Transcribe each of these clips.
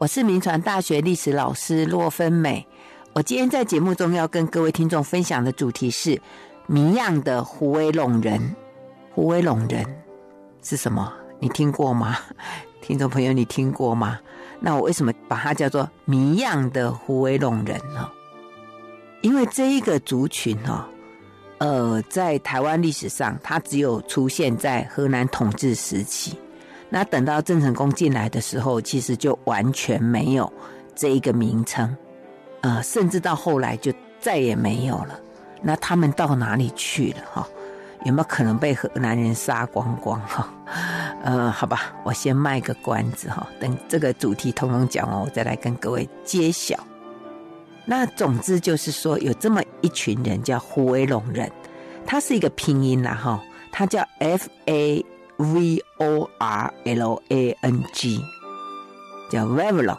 我是民传大学历史老师骆芬美。我今天在节目中要跟各位听众分享的主题是谜样的虎尾陇人。虎尾陇人是什么？你听过吗？听众朋友，你听过吗？那我为什么把它叫做谜样的虎尾陇人呢？因为这一个族群哦，呃，在台湾历史上，它只有出现在荷兰统治时期。那等到郑成功进来的时候，其实就完全没有这一个名称，呃，甚至到后来就再也没有了。那他们到哪里去了？哈，有没有可能被河南人杀光光？哈，呃，好吧，我先卖个关子哈，等这个主题统统讲完，我再来跟各位揭晓。那总之就是说，有这么一群人叫虎威龙人，他是一个拼音啦，哈，他叫 F A。V O R L A N G，叫 Vavilon。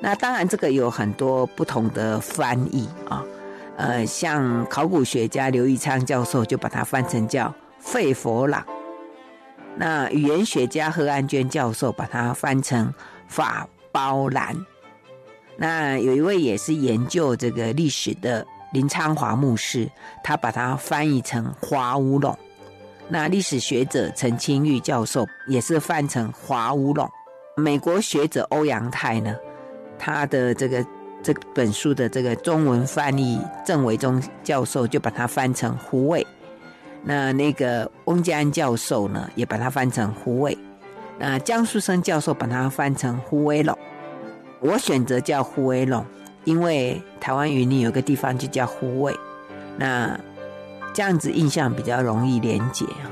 那当然，这个有很多不同的翻译啊。呃，像考古学家刘义昌教授就把它翻成叫费佛朗。那语言学家贺安娟教授把它翻成法包兰。那有一位也是研究这个历史的林昌华牧师，他把它翻译成华乌龙。那历史学者陈清玉教授也是翻成华乌龙，美国学者欧阳泰呢，他的这个这本书的这个中文翻译郑维中教授就把它翻成虎尾，那那个翁家安教授呢也把它翻成虎尾，那江树生教授把它翻成胡威龙，我选择叫胡威龙，因为台湾云林有个地方就叫虎尾，那。这样子印象比较容易连结哈，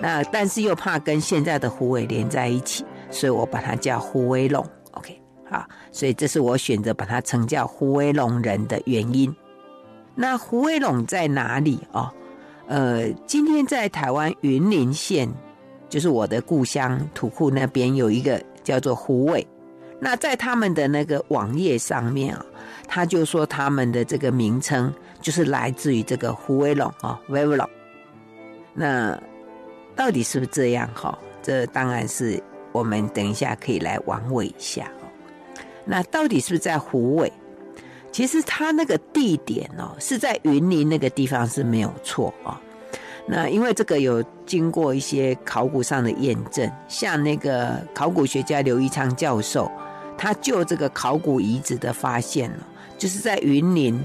那但是又怕跟现在的虎尾连在一起，所以我把它叫虎尾龙，OK，好，所以这是我选择把它称叫虎尾龙人的原因。那虎尾龙在哪里哦？呃，今天在台湾云林县，就是我的故乡土库那边有一个叫做虎尾，那在他们的那个网页上面啊，他就说他们的这个名称。就是来自于这个胡威龙啊，Vavilong。那到底是不是这样哈？这当然是我们等一下可以来玩味一下哦。那到底是不是在虎尾？其实它那个地点哦，是在云林那个地方是没有错啊。那因为这个有经过一些考古上的验证，像那个考古学家刘益昌教授，他就这个考古遗址的发现了，就是在云林。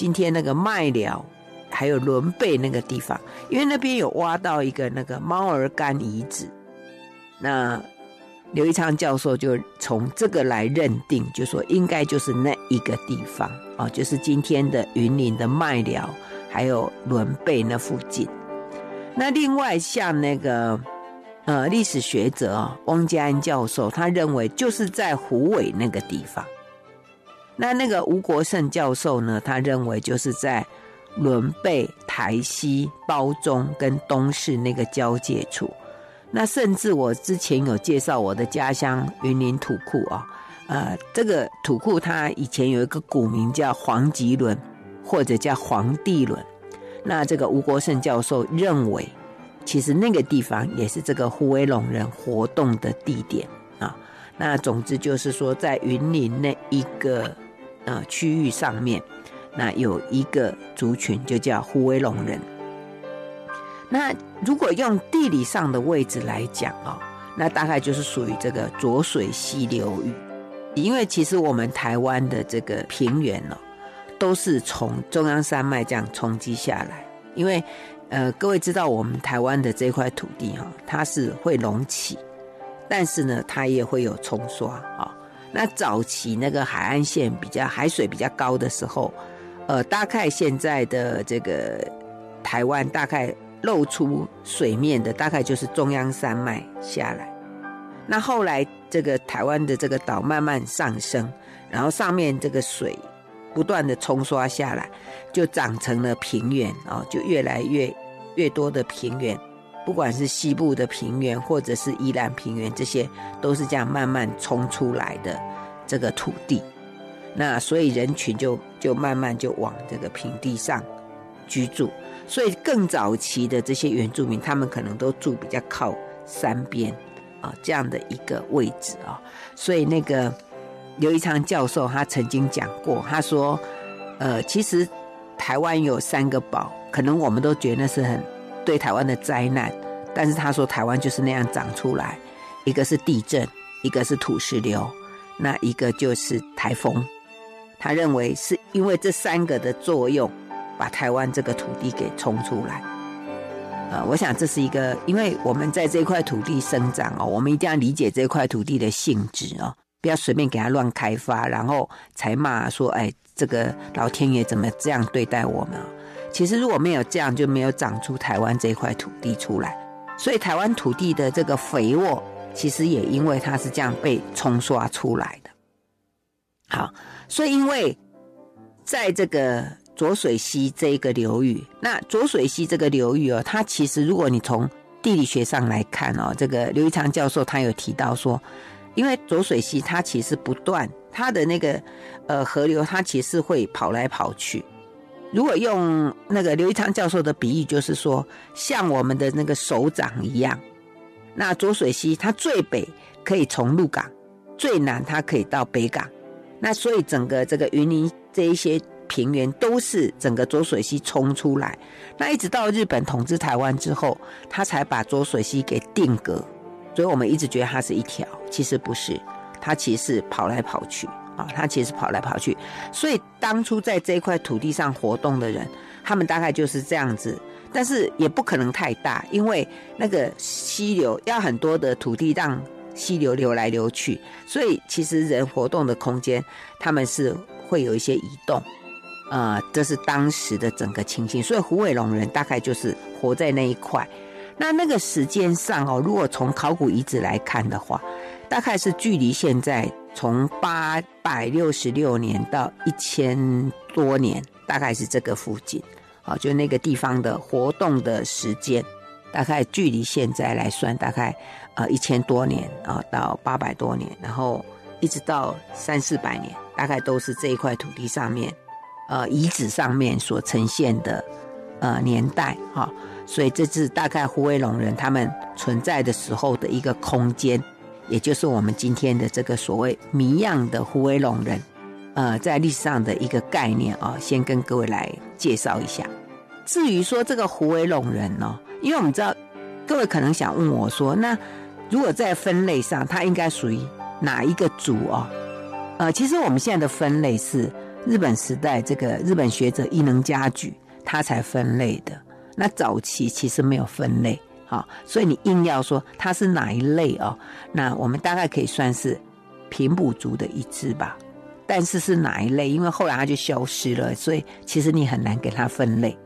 今天那个麦寮，还有仑背那个地方，因为那边有挖到一个那个猫儿干遗址，那刘一昌教授就从这个来认定，就说应该就是那一个地方哦，就是今天的云林的麦寮，还有仑背那附近。那另外像那个呃历史学者汪家安教授，他认为就是在虎尾那个地方。那那个吴国胜教授呢？他认为就是在仑背、台西、包中跟东势那个交界处。那甚至我之前有介绍我的家乡云林土库啊，呃，这个土库它以前有一个古名叫黄吉仑，或者叫黄帝仑。那这个吴国胜教授认为，其实那个地方也是这个虎尾龙人活动的地点啊。那总之就是说，在云林那一个。呃，区域上面，那有一个族群就叫虎尾龙人。那如果用地理上的位置来讲哦，那大概就是属于这个浊水溪流域。因为其实我们台湾的这个平原哦，都是从中央山脉这样冲击下来。因为呃，各位知道我们台湾的这块土地哈，它是会隆起，但是呢，它也会有冲刷啊。那早期那个海岸线比较海水比较高的时候，呃，大概现在的这个台湾大概露出水面的大概就是中央山脉下来。那后来这个台湾的这个岛慢慢上升，然后上面这个水不断的冲刷下来，就长成了平原啊，就越来越越多的平原。不管是西部的平原，或者是宜兰平原，这些都是这样慢慢冲出来的这个土地。那所以人群就就慢慢就往这个平地上居住。所以更早期的这些原住民，他们可能都住比较靠山边。啊这样的一个位置啊，所以那个刘宜昌教授他曾经讲过，他说，呃，其实台湾有三个宝，可能我们都觉得那是很对台湾的灾难，但是他说台湾就是那样长出来，一个是地震，一个是土石流，那一个就是台风。他认为是因为这三个的作用，把台湾这个土地给冲出来。呃，我想这是一个，因为我们在这块土地生长哦，我们一定要理解这块土地的性质哦，不要随便给它乱开发，然后才骂说，哎，这个老天爷怎么这样对待我们？其实如果没有这样，就没有长出台湾这块土地出来。所以台湾土地的这个肥沃，其实也因为它是这样被冲刷出来的。好。所以，因为在这个浊水溪这一个流域，那浊水溪这个流域哦，它其实如果你从地理学上来看哦，这个刘宜昌教授他有提到说，因为浊水溪它其实不断，它的那个呃河流它其实会跑来跑去。如果用那个刘一昌教授的比喻，就是说像我们的那个手掌一样，那浊水溪它最北可以从鹿港，最南它可以到北港。那所以整个这个云林这一些平原都是整个浊水溪冲出来，那一直到日本统治台湾之后，他才把浊水溪给定格。所以我们一直觉得它是一条，其实不是，它其实是跑来跑去啊，它其实跑来跑去。所以当初在这一块土地上活动的人，他们大概就是这样子，但是也不可能太大，因为那个溪流要很多的土地让。溪流流来流去，所以其实人活动的空间，他们是会有一些移动，呃，这是当时的整个情形。所以虎尾龙人大概就是活在那一块。那那个时间上哦，如果从考古遗址来看的话，大概是距离现在从八百六十六年到一千多年，大概是这个附近，啊，就那个地方的活动的时间，大概距离现在来算，大概。呃，一千多年啊，到八百多年，然后一直到三四百年，大概都是这一块土地上面，呃，遗址上面所呈现的呃年代哈、哦，所以这是大概胡威龙人他们存在的时候的一个空间，也就是我们今天的这个所谓谜样的虎尾龙人，呃，在历史上的一个概念啊、哦，先跟各位来介绍一下。至于说这个虎尾龙人呢、哦，因为我们知道各位可能想问我说，那如果在分类上，它应该属于哪一个族哦？呃，其实我们现在的分类是日本时代这个日本学者伊能嘉矩他才分类的。那早期其实没有分类，好，所以你硬要说它是哪一类哦，那我们大概可以算是平埔族的一支吧。但是是哪一类？因为后来它就消失了，所以其实你很难给它分类。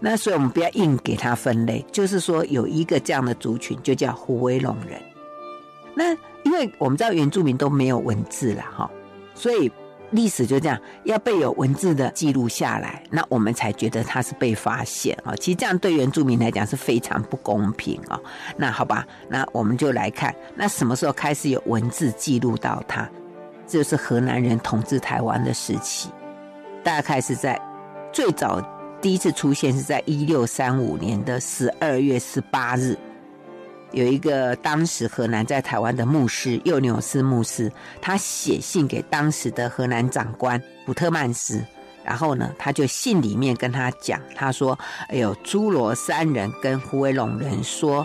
那所以，我们不要硬给它分类，就是说有一个这样的族群，就叫虎尾龙人。那因为我们知道原住民都没有文字了哈，所以历史就这样要被有文字的记录下来，那我们才觉得它是被发现啊。其实这样对原住民来讲是非常不公平啊。那好吧，那我们就来看，那什么时候开始有文字记录到它？这就是荷兰人统治台湾的时期，大概是在最早。第一次出现是在一六三五年的十二月十八日，有一个当时荷兰在台湾的牧师幼纽斯牧师，他写信给当时的荷兰长官古特曼斯，然后呢，他就信里面跟他讲，他说：“哎呦，诸罗山人跟虎尾龙人说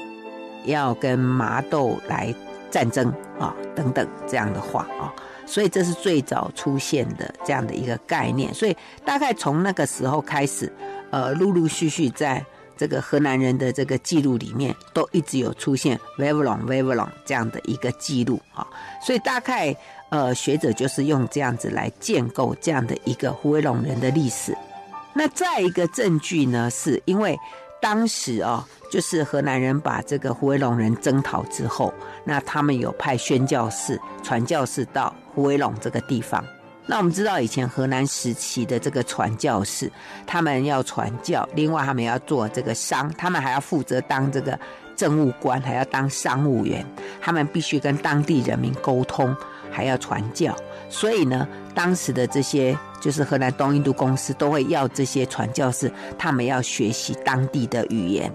要跟麻豆来战争啊，等等这样的话啊。”所以这是最早出现的这样的一个概念，所以大概从那个时候开始，呃，陆陆续续在这个荷兰人的这个记录里面，都一直有出现 Weverlong Weverlong 这样的一个记录啊。所以大概呃学者就是用这样子来建构这样的一个胡威龙人的历史。那再一个证据呢，是因为。当时哦，就是荷兰人把这个胡威龙人征讨之后，那他们有派宣教士、传教士到胡威龙这个地方。那我们知道以前荷兰时期的这个传教士，他们要传教，另外他们要做这个商，他们还要负责当这个政务官，还要当商务员，他们必须跟当地人民沟通，还要传教。所以呢，当时的这些就是荷兰东印度公司都会要这些传教士，他们要学习当地的语言，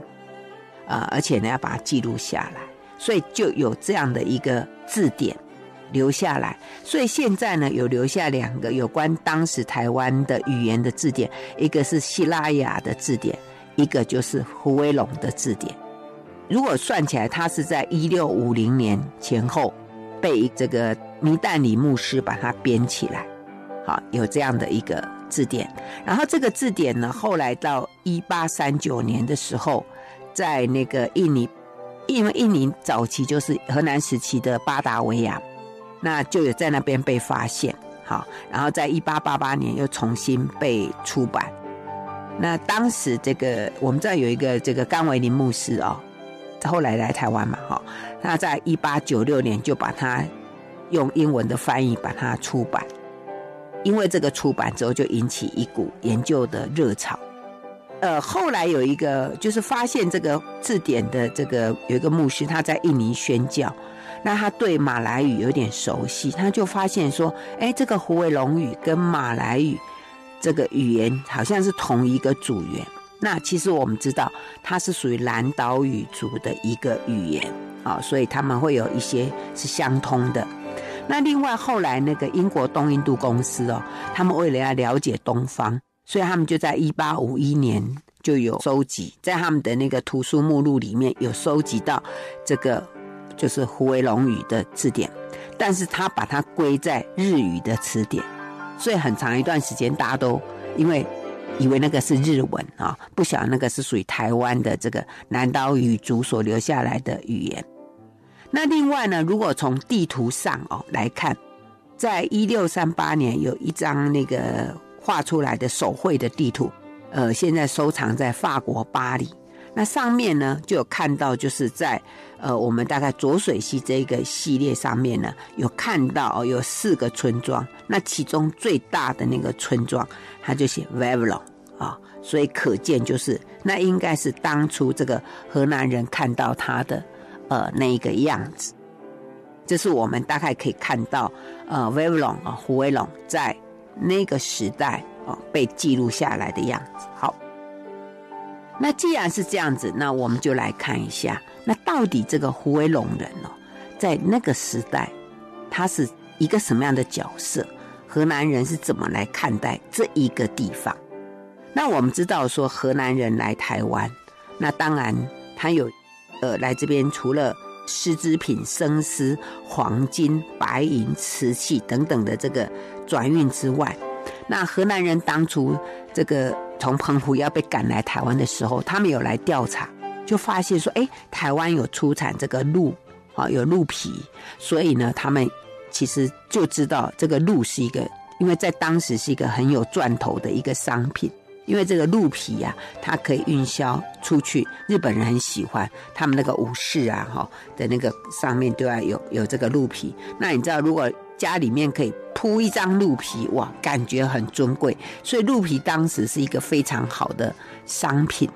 啊、而且呢要把它记录下来。所以就有这样的一个字典留下来。所以现在呢，有留下两个有关当时台湾的语言的字典，一个是希拉雅的字典，一个就是胡威龙的字典。如果算起来，他是在一六五零年前后被这个弥旦里牧师把它编起来，好，有这样的一个字典。然后这个字典呢，后来到一八三九年的时候，在那个印尼，因为印尼早期就是荷兰时期的巴达维亚，那就有在那边被发现，好，然后在一八八八年又重新被出版。那当时这个我们知道有一个这个甘维林牧师哦。后来来台湾嘛，哈，那在一八九六年就把它用英文的翻译把它出版，因为这个出版之后就引起一股研究的热潮。呃，后来有一个就是发现这个字典的这个有一个牧师，他在印尼宣教，那他对马来语有点熟悉，他就发现说，哎，这个胡伟龙语跟马来语这个语言好像是同一个组员。那其实我们知道，它是属于南岛语族的一个语言啊，所以他们会有一些是相通的。那另外后来那个英国东印度公司哦，他们为了要了解东方，所以他们就在一八五一年就有收集，在他们的那个图书目录里面有收集到这个就是胡维龙语的字典，但是他把它归在日语的词典，所以很长一段时间大家都因为。以为那个是日文啊，不晓得那个是属于台湾的这个南岛语族所留下来的语言。那另外呢，如果从地图上哦来看，在一六三八年有一张那个画出来的手绘的地图，呃，现在收藏在法国巴黎。那上面呢就有看到，就是在呃我们大概浊水溪这一个系列上面呢，有看到有四个村庄，那其中最大的那个村庄，它就写 Wavelong 啊，所以可见就是那应该是当初这个荷兰人看到它的呃那个样子，这是我们大概可以看到呃 Wavelong 啊胡威龙在那个时代啊被记录下来的样子。好。那既然是这样子，那我们就来看一下，那到底这个胡维龙人哦，在那个时代，他是一个什么样的角色？河南人是怎么来看待这一个地方？那我们知道说，河南人来台湾，那当然他有，呃，来这边除了丝织品、生丝、黄金、白银、瓷器等等的这个转运之外，那河南人当初这个。从澎湖要被赶来台湾的时候，他们有来调查，就发现说，哎，台湾有出产这个鹿，啊，有鹿皮，所以呢，他们其实就知道这个鹿是一个，因为在当时是一个很有赚头的一个商品，因为这个鹿皮呀、啊，它可以运销出去，日本人很喜欢，他们那个武士啊，哈的那个上面都要有有这个鹿皮。那你知道，如果家里面可以。铺一张鹿皮，哇，感觉很尊贵，所以鹿皮当时是一个非常好的商品。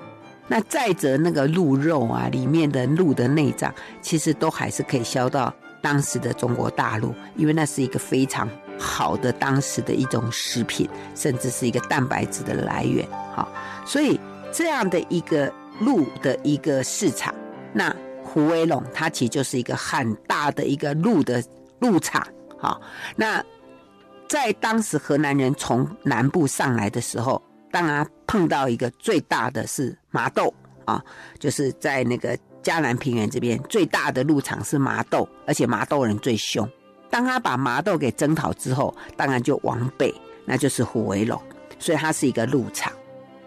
那再者，那个鹿肉啊，里面的鹿的内脏，其实都还是可以销到当时的中国大陆，因为那是一个非常好的当时的一种食品，甚至是一个蛋白质的来源。好，所以这样的一个鹿的一个市场，那胡威龙它其实就是一个很大的一个鹿的鹿场。好，那。在当时河南人从南部上来的时候，当然碰到一个最大的是麻豆啊，就是在那个嘉南平原这边最大的鹿场是麻豆，而且麻豆人最凶。当他把麻豆给征讨之后，当然就往北，那就是虎尾龙，所以它是一个鹿场。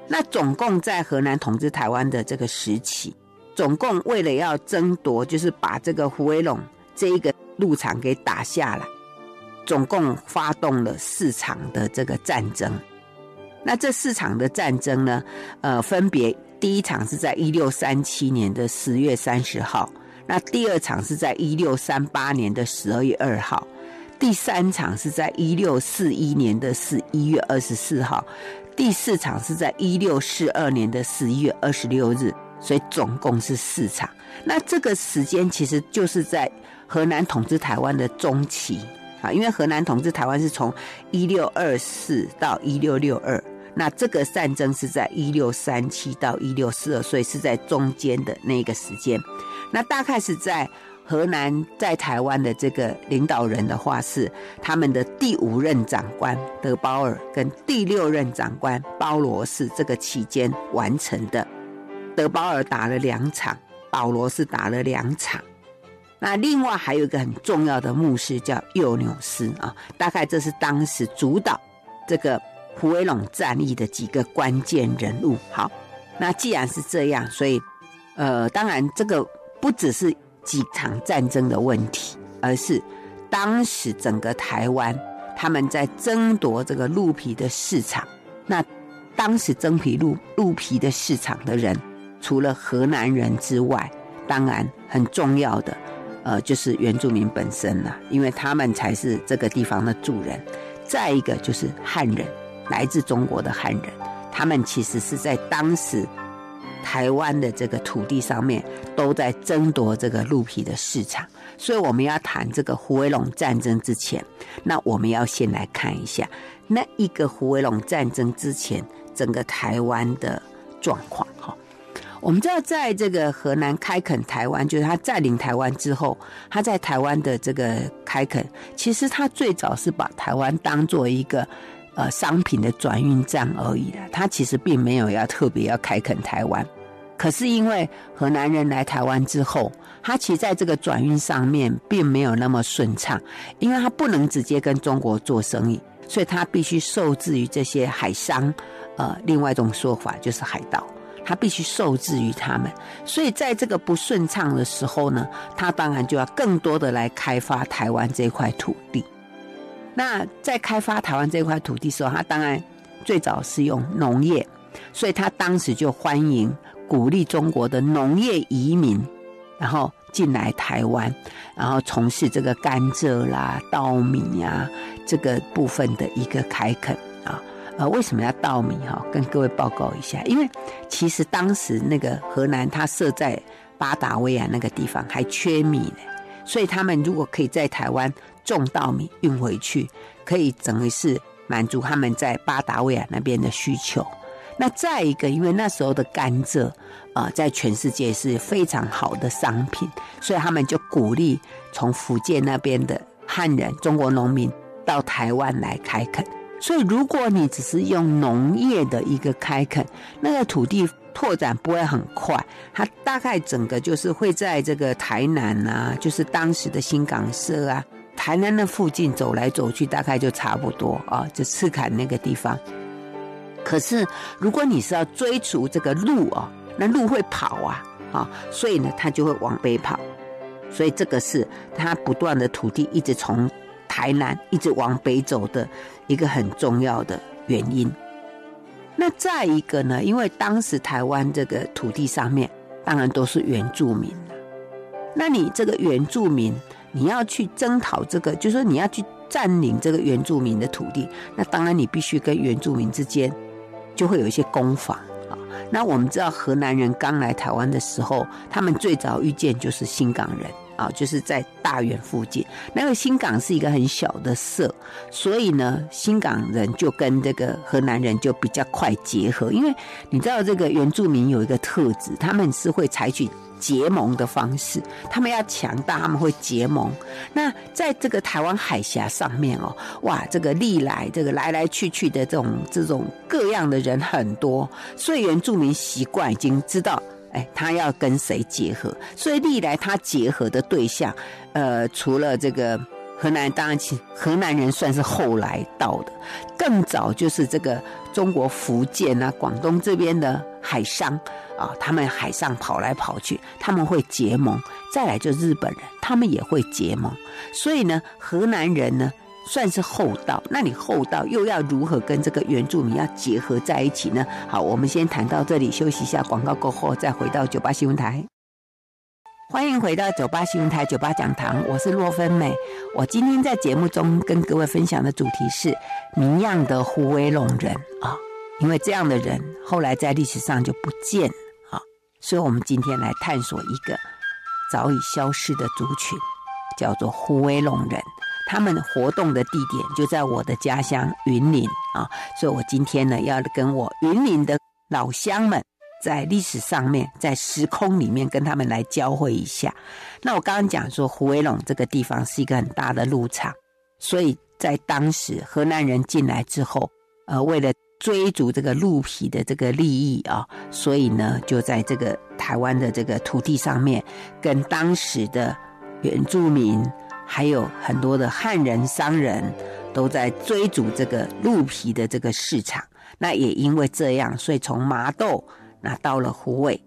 那总共在河南统治台湾的这个时期，总共为了要争夺，就是把这个虎尾龙这一个鹿场给打下来。总共发动了四场的这个战争，那这四场的战争呢，呃，分别第一场是在一六三七年的十月三十号，那第二场是在一六三八年的十二月二号，第三场是在一六四一年的十一月二十四号，第四场是在一六四二年的十一月二十六日，所以总共是四场。那这个时间其实就是在荷兰统治台湾的中期。啊，因为荷兰统治台湾是从一六二四到一六六二，那这个战争是在一六三七到一六四二，所以是在中间的那个时间。那大概是在荷兰在台湾的这个领导人的话是他们的第五任长官德保尔跟第六任长官包罗士这个期间完成的。德保尔打了两场，保罗是打了两场。那另外还有一个很重要的牧师叫幼纽斯啊，大概这是当时主导这个胡威龙战役的几个关键人物。好，那既然是这样，所以呃，当然这个不只是几场战争的问题，而是当时整个台湾他们在争夺这个鹿皮的市场。那当时争皮鹿鹿皮的市场的人，除了河南人之外，当然很重要的。呃，就是原住民本身了，因为他们才是这个地方的主人。再一个就是汉人，来自中国的汉人，他们其实是在当时台湾的这个土地上面都在争夺这个鹿皮的市场。所以我们要谈这个虎尾陇战争之前，那我们要先来看一下那一个虎尾陇战争之前整个台湾的状况，我们知道，在这个荷兰开垦台湾，就是他占领台湾之后，他在台湾的这个开垦，其实他最早是把台湾当做一个呃商品的转运站而已的，他其实并没有要特别要开垦台湾。可是因为荷兰人来台湾之后，他其实在这个转运上面并没有那么顺畅，因为他不能直接跟中国做生意，所以他必须受制于这些海商，呃，另外一种说法就是海盗。他必须受制于他们，所以在这个不顺畅的时候呢，他当然就要更多的来开发台湾这块土地。那在开发台湾这块土地的时候，他当然最早是用农业，所以他当时就欢迎、鼓励中国的农业移民，然后进来台湾，然后从事这个甘蔗啦、稻米呀、啊、这个部分的一个开垦啊。呃，为什么要稻米哈？跟各位报告一下，因为其实当时那个荷兰，它设在巴达维亚那个地方还缺米呢，所以他们如果可以在台湾种稻米运回去，可以等于是满足他们在巴达维亚那边的需求。那再一个，因为那时候的甘蔗啊，在全世界是非常好的商品，所以他们就鼓励从福建那边的汉人、中国农民到台湾来开垦。所以，如果你只是用农业的一个开垦，那个土地拓展不会很快。它大概整个就是会在这个台南啊，就是当时的新港社啊，台南的附近走来走去，大概就差不多啊，就赤坎那个地方。可是，如果你是要追逐这个鹿啊，那鹿会跑啊，啊，所以呢，它就会往北跑。所以，这个是它不断的土地一直从台南一直往北走的。一个很重要的原因。那再一个呢？因为当时台湾这个土地上面当然都是原住民。那你这个原住民，你要去征讨这个，就是说你要去占领这个原住民的土地，那当然你必须跟原住民之间就会有一些攻防啊。那我们知道河南人刚来台湾的时候，他们最早遇见就是新港人。啊，就是在大园附近，那个新港是一个很小的社，所以呢，新港人就跟这个河南人就比较快结合，因为你知道这个原住民有一个特质，他们是会采取结盟的方式，他们要强大，他们会结盟。那在这个台湾海峡上面哦，哇，这个历来这个来来去去的这种这种各样的人很多，所以原住民习惯已经知道。哎，他要跟谁结合？所以历来他结合的对象，呃，除了这个河南，当然河南人算是后来到的，更早就是这个中国福建啊、广东这边的海商啊，他们海上跑来跑去，他们会结盟。再来就日本人，他们也会结盟。所以呢，河南人呢。算是厚道，那你厚道又要如何跟这个原住民要结合在一起呢？好，我们先谈到这里，休息一下，广告过后再回到酒吧新闻台。欢迎回到酒吧新闻台酒吧讲堂，我是洛芬美。我今天在节目中跟各位分享的主题是谜样的虎尾龙人啊，因为这样的人后来在历史上就不见啊，所以我们今天来探索一个早已消失的族群，叫做虎尾龙人。他们活动的地点就在我的家乡云林啊，所以我今天呢要跟我云林的老乡们在历史上面，在时空里面跟他们来交汇一下。那我刚刚讲说，虎尾陇这个地方是一个很大的鹿场，所以在当时河南人进来之后，呃，为了追逐这个鹿皮的这个利益啊，所以呢，就在这个台湾的这个土地上面，跟当时的原住民，还有很多的汉人商人，都在追逐这个鹿皮的这个市场。那也因为这样，所以从麻豆那到了虎尾。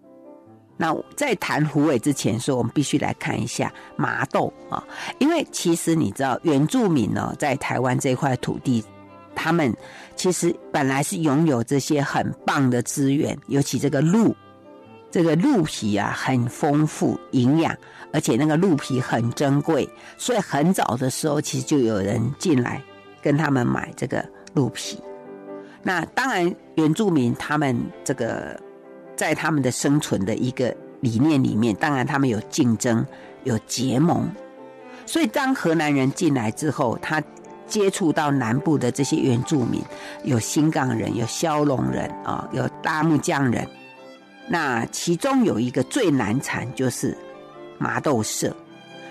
那在谈虎尾之前，说我们必须来看一下麻豆啊，因为其实你知道，原住民呢，在台湾这块土地，他们其实本来是拥有这些很棒的资源，尤其这个鹿，这个鹿皮啊很丰富营养，而且那个鹿皮很珍贵，所以很早的时候，其实就有人进来跟他们买这个鹿皮。那当然，原住民他们这个在他们的生存的一个理念里面，当然他们有竞争，有结盟。所以当荷兰人进来之后，他接触到南部的这些原住民，有新港人，有骁龙人啊，有大木匠人。那其中有一个最难缠，就是麻豆社。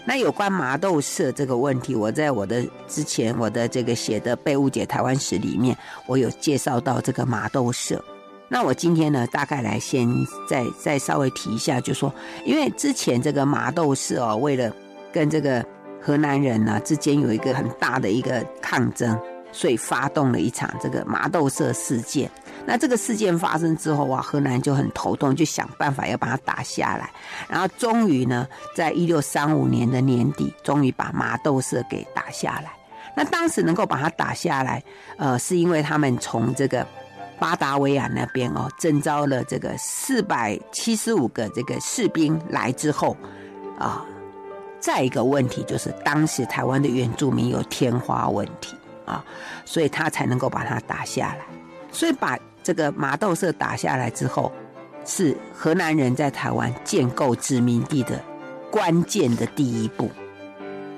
那有关麻豆社这个问题，我在我的之前我的这个写的《被误解台湾史》里面，我有介绍到这个麻豆社。那我今天呢，大概来先再再稍微提一下，就说，因为之前这个麻豆社哦，为了跟这个河南人呢之间有一个很大的一个抗争，所以发动了一场这个麻豆社事件。那这个事件发生之后啊，荷兰就很头痛，就想办法要把它打下来。然后终于呢，在一六三五年的年底，终于把麻豆社给打下来。那当时能够把它打下来，呃，是因为他们从这个巴达维亚那边哦，征召了这个四百七十五个这个士兵来之后啊。再一个问题就是，当时台湾的原住民有天花问题啊，所以他才能够把它打下来。所以把这个麻豆社打下来之后，是荷兰人在台湾建构殖民地的关键的第一步。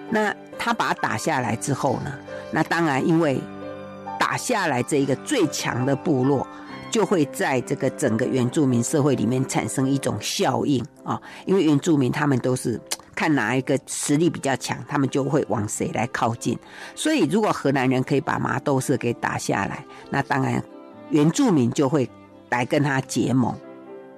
那他把它打下来之后呢？那当然，因为打下来这一个最强的部落，就会在这个整个原住民社会里面产生一种效应啊。因为原住民他们都是看哪一个实力比较强，他们就会往谁来靠近。所以，如果荷兰人可以把麻豆社给打下来，那当然。原住民就会来跟他结盟，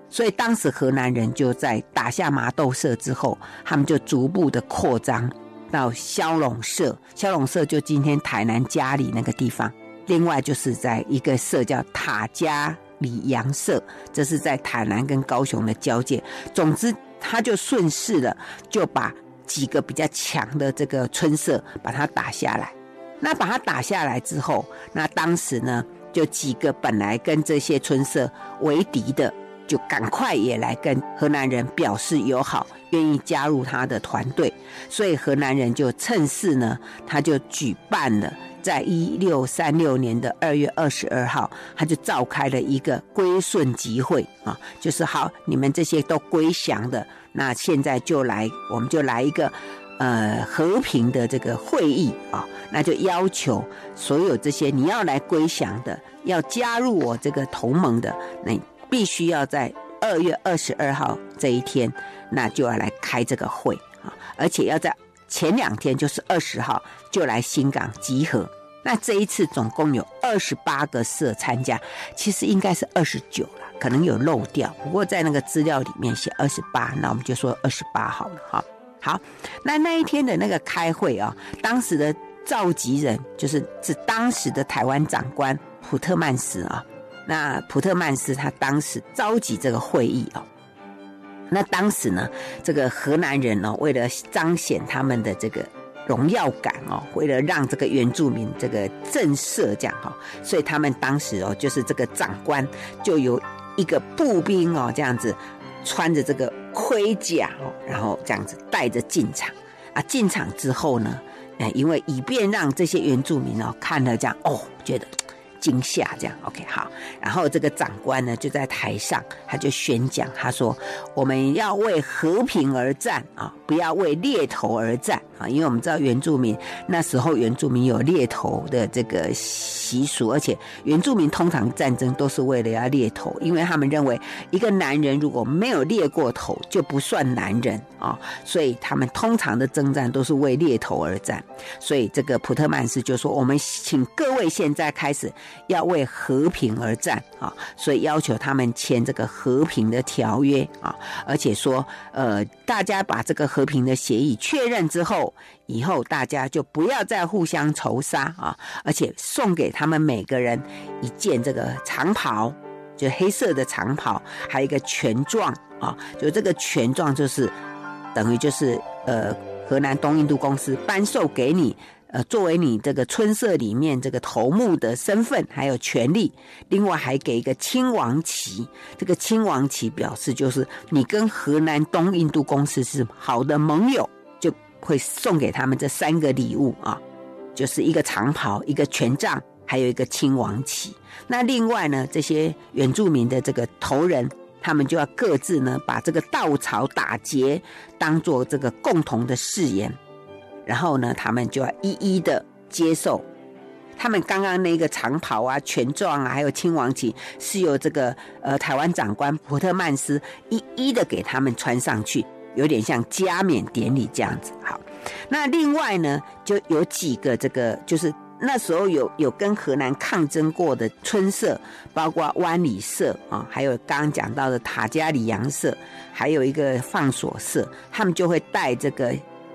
所以当时荷兰人就在打下麻豆社之后，他们就逐步的扩张到骁龙社。骁龙社就今天台南嘉里那个地方，另外就是在一个社叫塔加里杨社，这是在台南跟高雄的交界。总之，他就顺势的就把几个比较强的这个村社把它打下来。那把它打下来之后，那当时呢？就几个本来跟这些村社为敌的，就赶快也来跟河南人表示友好，愿意加入他的团队。所以河南人就趁势呢，他就举办了，在一六三六年的二月二十二号，他就召开了一个归顺集会啊，就是好，你们这些都归降的，那现在就来，我们就来一个。呃，和平的这个会议啊，那就要求所有这些你要来归降的，要加入我这个同盟的，那必须要在二月二十二号这一天，那就要来开这个会啊，而且要在前两天，就是二十号就来新港集合。那这一次总共有二十八个社参加，其实应该是二十九了，可能有漏掉，不过在那个资料里面写二十八，那我们就说二十八好了哈。好，那那一天的那个开会啊，当时的召集人就是是当时的台湾长官普特曼斯啊。那普特曼斯他当时召集这个会议哦，那当时呢，这个荷兰人呢，为了彰显他们的这个荣耀感哦，为了让这个原住民这个震慑这样哈，所以他们当时哦，就是这个长官就有一个步兵哦，这样子穿着这个。盔甲，然后这样子带着进场。啊，进场之后呢，哎，因为以便让这些原住民哦看了这样哦，觉得惊吓这样，OK 好，然后这个长官呢就在台上，他就宣讲，他说我们要为和平而战啊，不要为猎头而战啊，因为我们知道原住民那时候原住民有猎头的这个习俗，而且原住民通常战争都是为了要猎头，因为他们认为一个男人如果没有猎过头就不算男人。啊，所以他们通常的征战都是为猎头而战。所以这个普特曼斯就说：“我们请各位现在开始要为和平而战啊！”所以要求他们签这个和平的条约啊，而且说呃，大家把这个和平的协议确认之后。以后大家就不要再互相仇杀啊！而且送给他们每个人一件这个长袍，就黑色的长袍，还有一个权状啊！就这个权状就是等于就是呃，荷兰东印度公司颁授给你，呃，作为你这个村社里面这个头目的身份还有权利。另外还给一个亲王旗，这个亲王旗表示就是你跟荷兰东印度公司是好的盟友。就会送给他们这三个礼物啊，就是一个长袍、一个权杖，还有一个亲王旗。那另外呢，这些原住民的这个头人，他们就要各自呢把这个稻草打结，当做这个共同的誓言。然后呢，他们就要一一的接受。他们刚刚那个长袍啊、权状啊，还有亲王旗，是由这个呃台湾长官普特曼斯一一的给他们穿上去。有点像加冕典礼这样子，好。那另外呢，就有几个这个，就是那时候有有跟荷兰抗争过的村社，包括湾里社啊，还有刚刚讲到的塔加里洋社，还有一个放锁社，他们就会带这个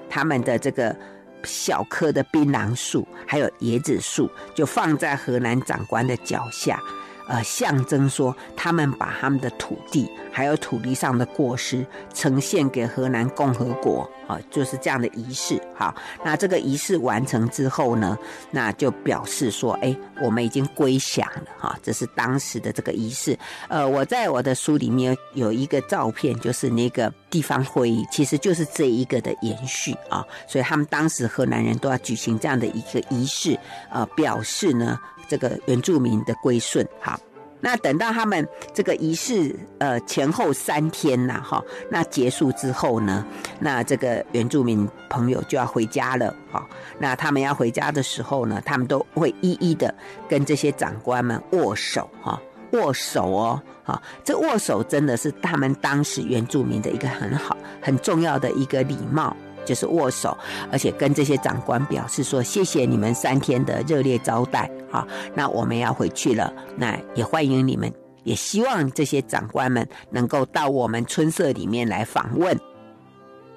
他们的这个小棵的槟榔树，还有椰子树，就放在荷兰长官的脚下。呃，象征说他们把他们的土地还有土地上的果实呈现给荷兰共和国啊，就是这样的仪式。好，那这个仪式完成之后呢，那就表示说，哎，我们已经归降了哈。这是当时的这个仪式。呃，我在我的书里面有一个照片，就是那个地方会议，其实就是这一个的延续啊。所以他们当时荷兰人都要举行这样的一个仪式，呃，表示呢。这个原住民的归顺，好，那等到他们这个仪式呃前后三天呐，哈，那结束之后呢，那这个原住民朋友就要回家了，哈，那他们要回家的时候呢，他们都会一一的跟这些长官们握手，哈，握手哦，好，这握手真的是他们当时原住民的一个很好、很重要的一个礼貌。就是握手，而且跟这些长官表示说：“谢谢你们三天的热烈招待啊！那我们要回去了，那也欢迎你们，也希望这些长官们能够到我们村社里面来访问。”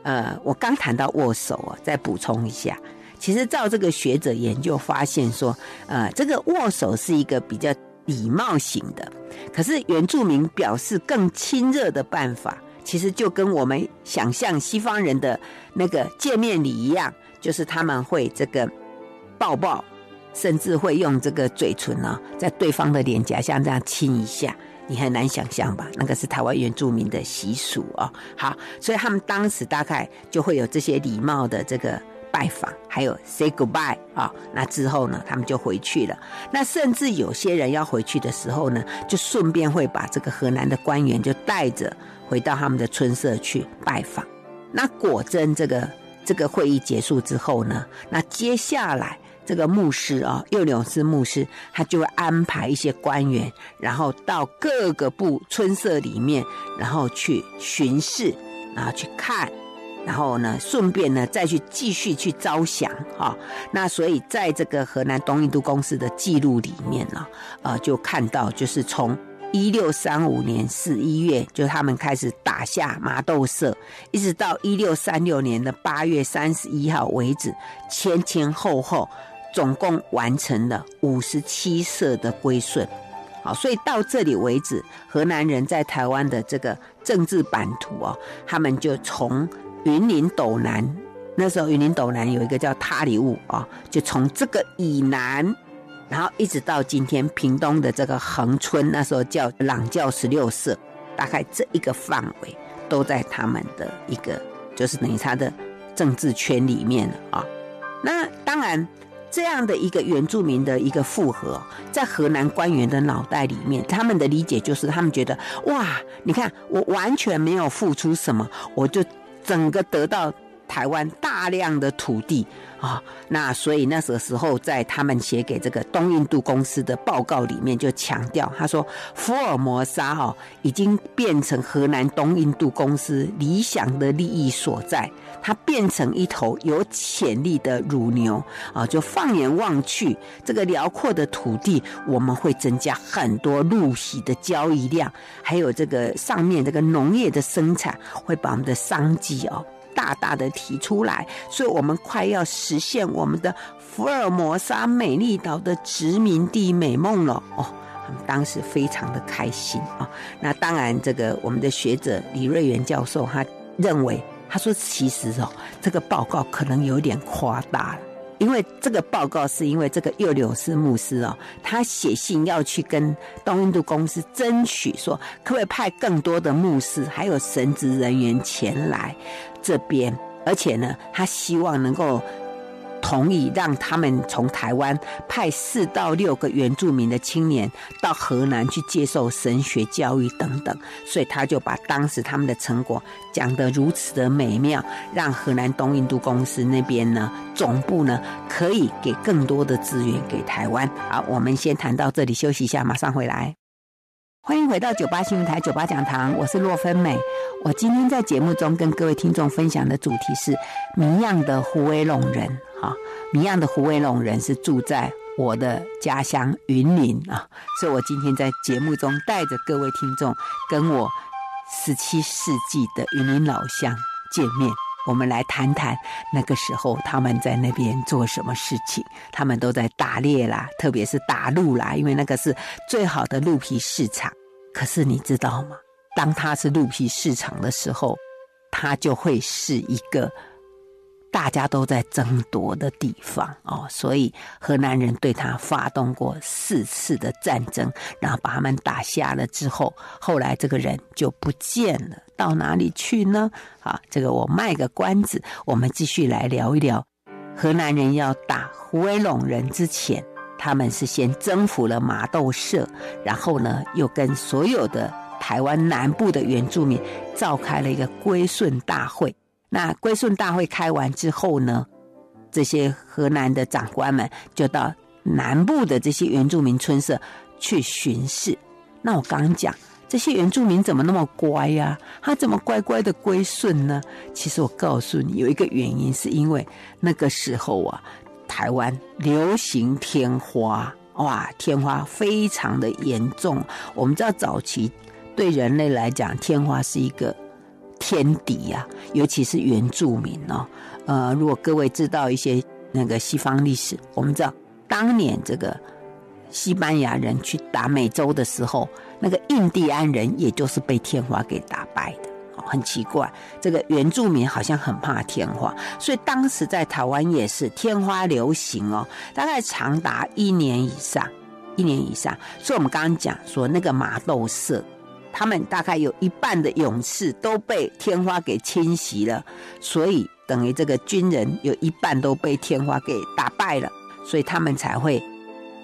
呃，我刚谈到握手啊，再补充一下，其实照这个学者研究发现说，呃，这个握手是一个比较礼貌型的，可是原住民表示更亲热的办法。其实就跟我们想象西方人的那个见面礼一样，就是他们会这个抱抱，甚至会用这个嘴唇呢，在对方的脸颊像这样亲一下，你很难想象吧？那个是台湾原住民的习俗哦。好，所以他们当时大概就会有这些礼貌的这个拜访，还有 say goodbye 啊。那之后呢，他们就回去了。那甚至有些人要回去的时候呢，就顺便会把这个河南的官员就带着。回到他们的村社去拜访，那果真这个这个会议结束之后呢，那接下来这个牧师啊，右纽斯牧师，他就会安排一些官员，然后到各个部村社里面，然后去巡视，然后去看，然后呢，顺便呢再去继续去招降啊。那所以在这个河南东印度公司的记录里面呢，呃，就看到就是从。一六三五年十一月，就他们开始打下麻豆社，一直到一六三六年的八月三十一号为止，前前后后总共完成了五十七社的归顺。好，所以到这里为止，荷兰人在台湾的这个政治版图哦，他们就从云林斗南，那时候云林斗南有一个叫他里雾啊，就从这个以南。然后一直到今天，屏东的这个恒春，那时候叫朗教十六社，大概这一个范围都在他们的一个，就是等于他的政治圈里面了啊。那当然，这样的一个原住民的一个复合，在河南官员的脑袋里面，他们的理解就是，他们觉得哇，你看我完全没有付出什么，我就整个得到台湾大量的土地啊，那所以那个时候在他们写给这个东印度公司的报告里面就强调，他说福尔摩沙哈已经变成河南东印度公司理想的利益所在，它变成一头有潜力的乳牛啊！就放眼望去，这个辽阔的土地，我们会增加很多陆袭的交易量，还有这个上面这个农业的生产，会把我们的商机哦。大大的提出来，所以我们快要实现我们的福尔摩沙美丽岛的殖民地美梦了哦！当时非常的开心啊、那当然，这个我们的学者李瑞元教授他认为，他说其实哦，这个报告可能有点夸大了。因为这个报告是因为这个右柳斯牧师哦，他写信要去跟东印度公司争取说，可不可以派更多的牧师还有神职人员前来这边，而且呢，他希望能够。同意让他们从台湾派四到六个原住民的青年到河南去接受神学教育等等，所以他就把当时他们的成果讲得如此的美妙，让河南东印度公司那边呢总部呢可以给更多的资源给台湾。好，我们先谈到这里，休息一下，马上回来。欢迎回到九八新闻台九八讲堂，我是洛芬美。我今天在节目中跟各位听众分享的主题是谜样的胡威龙人。哈，谜样的胡威龙人是住在我的家乡云林啊，所以我今天在节目中带着各位听众跟我十七世纪的云林老乡见面，我们来谈谈那个时候他们在那边做什么事情。他们都在打猎啦，特别是打鹿啦，因为那个是最好的鹿皮市场。可是你知道吗？当它是鹿皮市场的时候，它就会是一个大家都在争夺的地方哦。所以荷兰人对他发动过四次的战争，然后把他们打下了之后，后来这个人就不见了，到哪里去呢？啊，这个我卖个关子，我们继续来聊一聊。荷兰人要打虎尾陇人之前。他们是先征服了麻豆社，然后呢，又跟所有的台湾南部的原住民召开了一个归顺大会。那归顺大会开完之后呢，这些河南的长官们就到南部的这些原住民村社去巡视。那我刚刚讲，这些原住民怎么那么乖呀？他怎么乖乖的归顺呢？其实我告诉你，有一个原因，是因为那个时候啊。台湾流行天花，哇，天花非常的严重。我们知道早期对人类来讲，天花是一个天敌呀、啊，尤其是原住民哦。呃，如果各位知道一些那个西方历史，我们知道当年这个西班牙人去打美洲的时候，那个印第安人也就是被天花给打败的。很奇怪，这个原住民好像很怕天花，所以当时在台湾也是天花流行哦，大概长达一年以上，一年以上。所以我们刚刚讲说，那个麻豆社，他们大概有一半的勇士都被天花给侵袭了，所以等于这个军人有一半都被天花给打败了，所以他们才会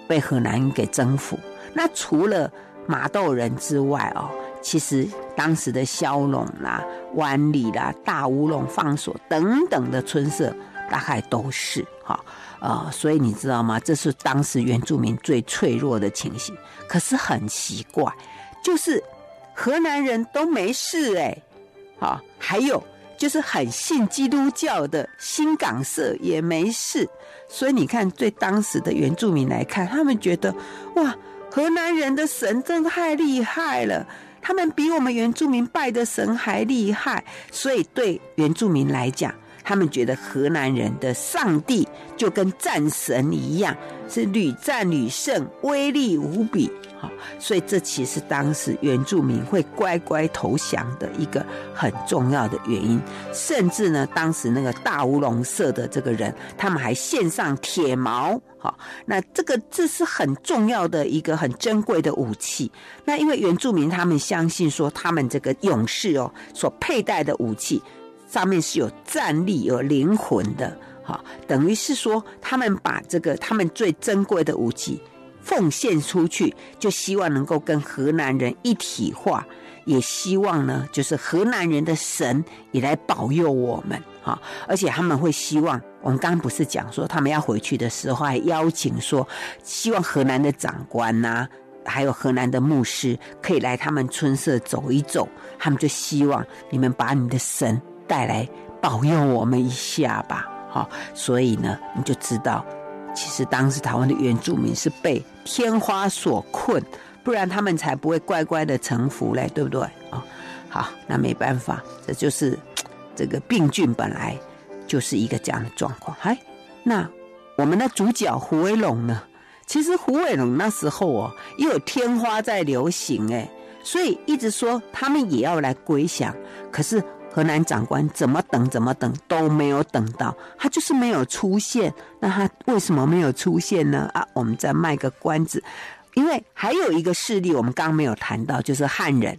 被荷兰给征服。那除了马豆人之外哦。其实当时的萧陇啦、湾里啦、大乌龙、放所等等的村社，大概都是哈呃，所以你知道吗？这是当时原住民最脆弱的情形。可是很奇怪，就是河南人都没事哎，好，还有就是很信基督教的新港社也没事。所以你看，对当时的原住民来看，他们觉得哇，河南人的神真的太厉害了。他们比我们原住民拜的神还厉害，所以对原住民来讲，他们觉得河南人的上帝就跟战神一样，是屡战屡胜，威力无比。所以这其实当时原住民会乖乖投降的一个很重要的原因，甚至呢，当时那个大乌龙社的这个人，他们还献上铁矛，好，那这个这是很重要的一个很珍贵的武器。那因为原住民他们相信说，他们这个勇士哦，所佩戴的武器上面是有战力、有灵魂的，好，等于是说他们把这个他们最珍贵的武器。奉献出去，就希望能够跟河南人一体化，也希望呢，就是河南人的神也来保佑我们哈。而且他们会希望，我们刚刚不是讲说，他们要回去的时候还邀请说，希望河南的长官呐、还有河南的牧师可以来他们村社走一走，他们就希望你们把你的神带来保佑我们一下吧。好，所以呢，你就知道。其实当时台湾的原住民是被天花所困，不然他们才不会乖乖的臣服嘞，对不对？啊，好，那没办法，这就是这个病菌本来就是一个这样的状况。哎，那我们的主角胡伟龙呢？其实胡伟龙那时候哦，也有天花在流行哎，所以一直说他们也要来归降，可是。河南长官怎么等怎么等都没有等到，他就是没有出现。那他为什么没有出现呢？啊，我们再卖个关子，因为还有一个势力我们刚刚没有谈到，就是汉人。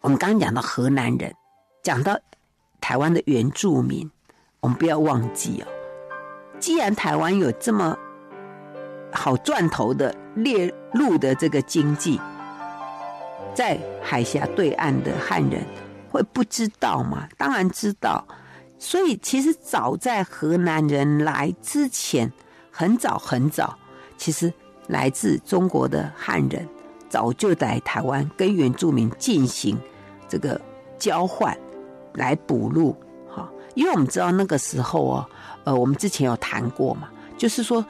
我们刚刚讲到河南人，讲到台湾的原住民，我们不要忘记哦。既然台湾有这么好赚头的猎鹿的这个经济，在海峡对岸的汉人。会不知道吗？当然知道。所以其实早在河南人来之前，很早很早，其实来自中国的汉人早就在台湾跟原住民进行这个交换，来补录。哈，因为我们知道那个时候哦，呃，我们之前有谈过嘛，就是说。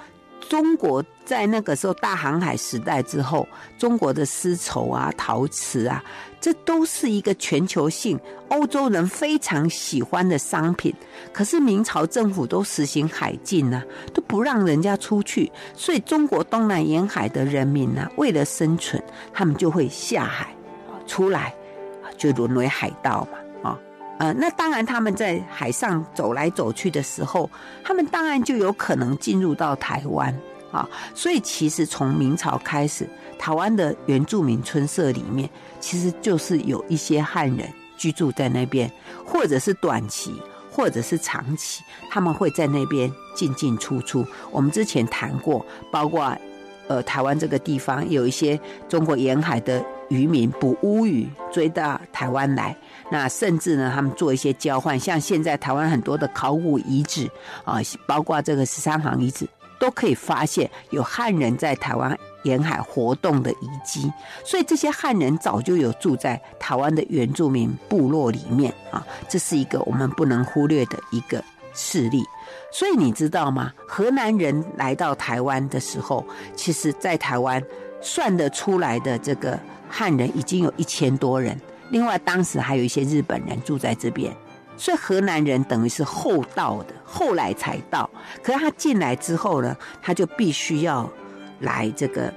中国在那个时候大航海时代之后，中国的丝绸啊、陶瓷啊，这都是一个全球性欧洲人非常喜欢的商品。可是明朝政府都实行海禁啊，都不让人家出去，所以中国东南沿海的人民呢、啊，为了生存，他们就会下海出来，就沦为海盗嘛。呃，那当然，他们在海上走来走去的时候，他们当然就有可能进入到台湾啊。所以，其实从明朝开始，台湾的原住民村社里面，其实就是有一些汉人居住在那边，或者是短期，或者是长期，他们会在那边进进出出。我们之前谈过，包括呃台湾这个地方有一些中国沿海的渔民捕乌鱼，追到台湾来。那甚至呢，他们做一些交换，像现在台湾很多的考古遗址啊，包括这个十三行遗址，都可以发现有汉人在台湾沿海活动的遗迹。所以这些汉人早就有住在台湾的原住民部落里面啊，这是一个我们不能忽略的一个事例。所以你知道吗？河南人来到台湾的时候，其实在台湾算得出来的这个汉人已经有一千多人。另外，当时还有一些日本人住在这边，所以河南人等于是后到的，后来才到。可是他进来之后呢，他就必须要来这个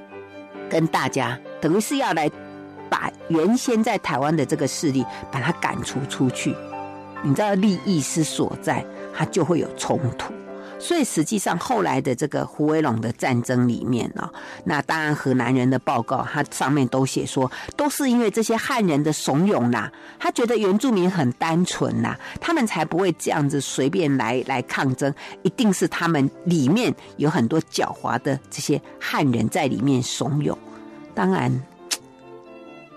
跟大家，等于是要来把原先在台湾的这个势力把他赶出出去。你知道利益之所在，他就会有冲突。所以实际上后来的这个胡维龙的战争里面呢，那当然河南人的报告，他上面都写说，都是因为这些汉人的怂恿呐，他觉得原住民很单纯呐，他们才不会这样子随便来来抗争，一定是他们里面有很多狡猾的这些汉人在里面怂恿，当然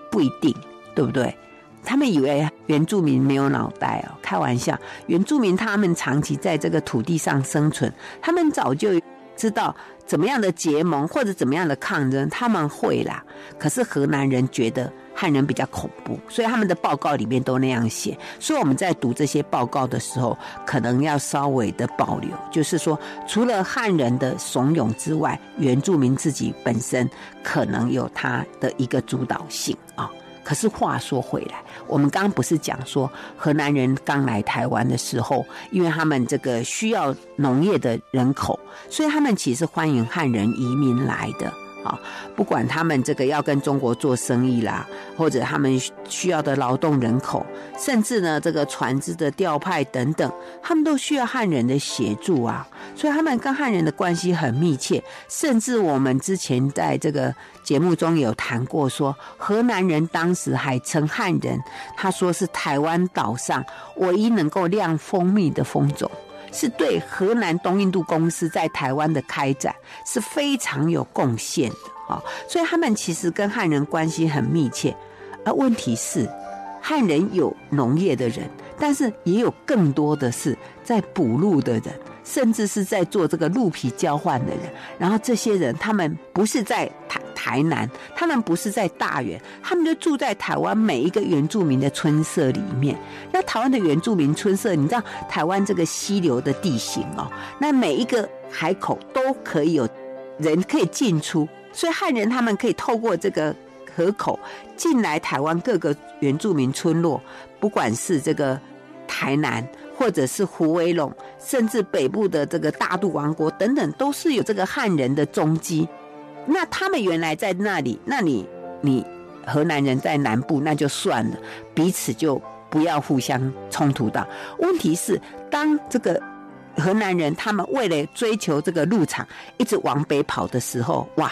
不一定，对不对？他们以为原住民没有脑袋哦，开玩笑。原住民他们长期在这个土地上生存，他们早就知道怎么样的结盟或者怎么样的抗争，他们会啦。可是河南人觉得汉人比较恐怖，所以他们的报告里面都那样写。所以我们在读这些报告的时候，可能要稍微的保留，就是说，除了汉人的怂恿之外，原住民自己本身可能有他的一个主导性啊。可是话说回来，我们刚刚不是讲说河南人刚来台湾的时候，因为他们这个需要农业的人口，所以他们其实欢迎汉人移民来的。啊。不管他们这个要跟中国做生意啦，或者他们需要的劳动人口，甚至呢这个船只的调派等等，他们都需要汉人的协助啊。所以他们跟汉人的关系很密切，甚至我们之前在这个节目中有谈过说，说河南人当时还称汉人，他说是台湾岛上唯一能够酿蜂蜜的蜂种，是对河南东印度公司在台湾的开展是非常有贡献的啊，所以他们其实跟汉人关系很密切。而问题是，汉人有农业的人，但是也有更多的是在补路的人。甚至是在做这个鹿皮交换的人，然后这些人他们不是在台台南，他们不是在大园，他们就住在台湾每一个原住民的村舍里面。那台湾的原住民村舍，你知道台湾这个溪流的地形哦，那每一个海口都可以有人可以进出，所以汉人他们可以透过这个河口进来台湾各个原住民村落，不管是这个台南。或者是虎尾陇，甚至北部的这个大肚王国等等，都是有这个汉人的踪迹。那他们原来在那里，那你你河南人在南部，那就算了，彼此就不要互相冲突到。问题是，当这个河南人他们为了追求这个鹿场，一直往北跑的时候，哇，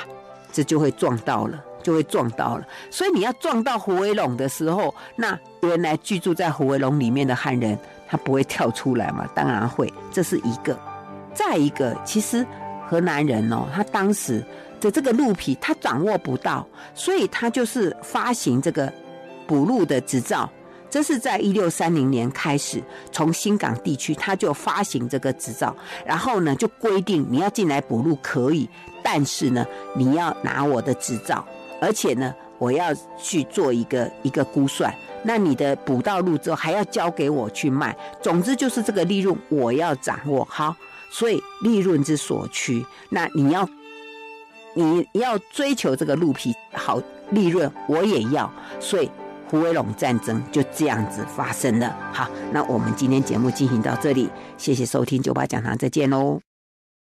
这就会撞到了，就会撞到了。所以你要撞到虎尾陇的时候，那原来居住在虎尾陇里面的汉人。他不会跳出来嘛？当然会，这是一个。再一个，其实河南人哦，他当时的这个鹿皮他掌握不到，所以他就是发行这个捕鹿的执照。这是在一六三零年开始，从新港地区他就发行这个执照，然后呢就规定你要进来捕鹿可以，但是呢你要拿我的执照，而且呢我要去做一个一个估算。那你的捕到鹿之后还要交给我去卖，总之就是这个利润我要掌握好，所以利润之所趋，那你要你要追求这个鹿皮好利润，我也要，所以虎尾陇战争就这样子发生了。好，那我们今天节目进行到这里，谢谢收听九八讲堂，再见喽。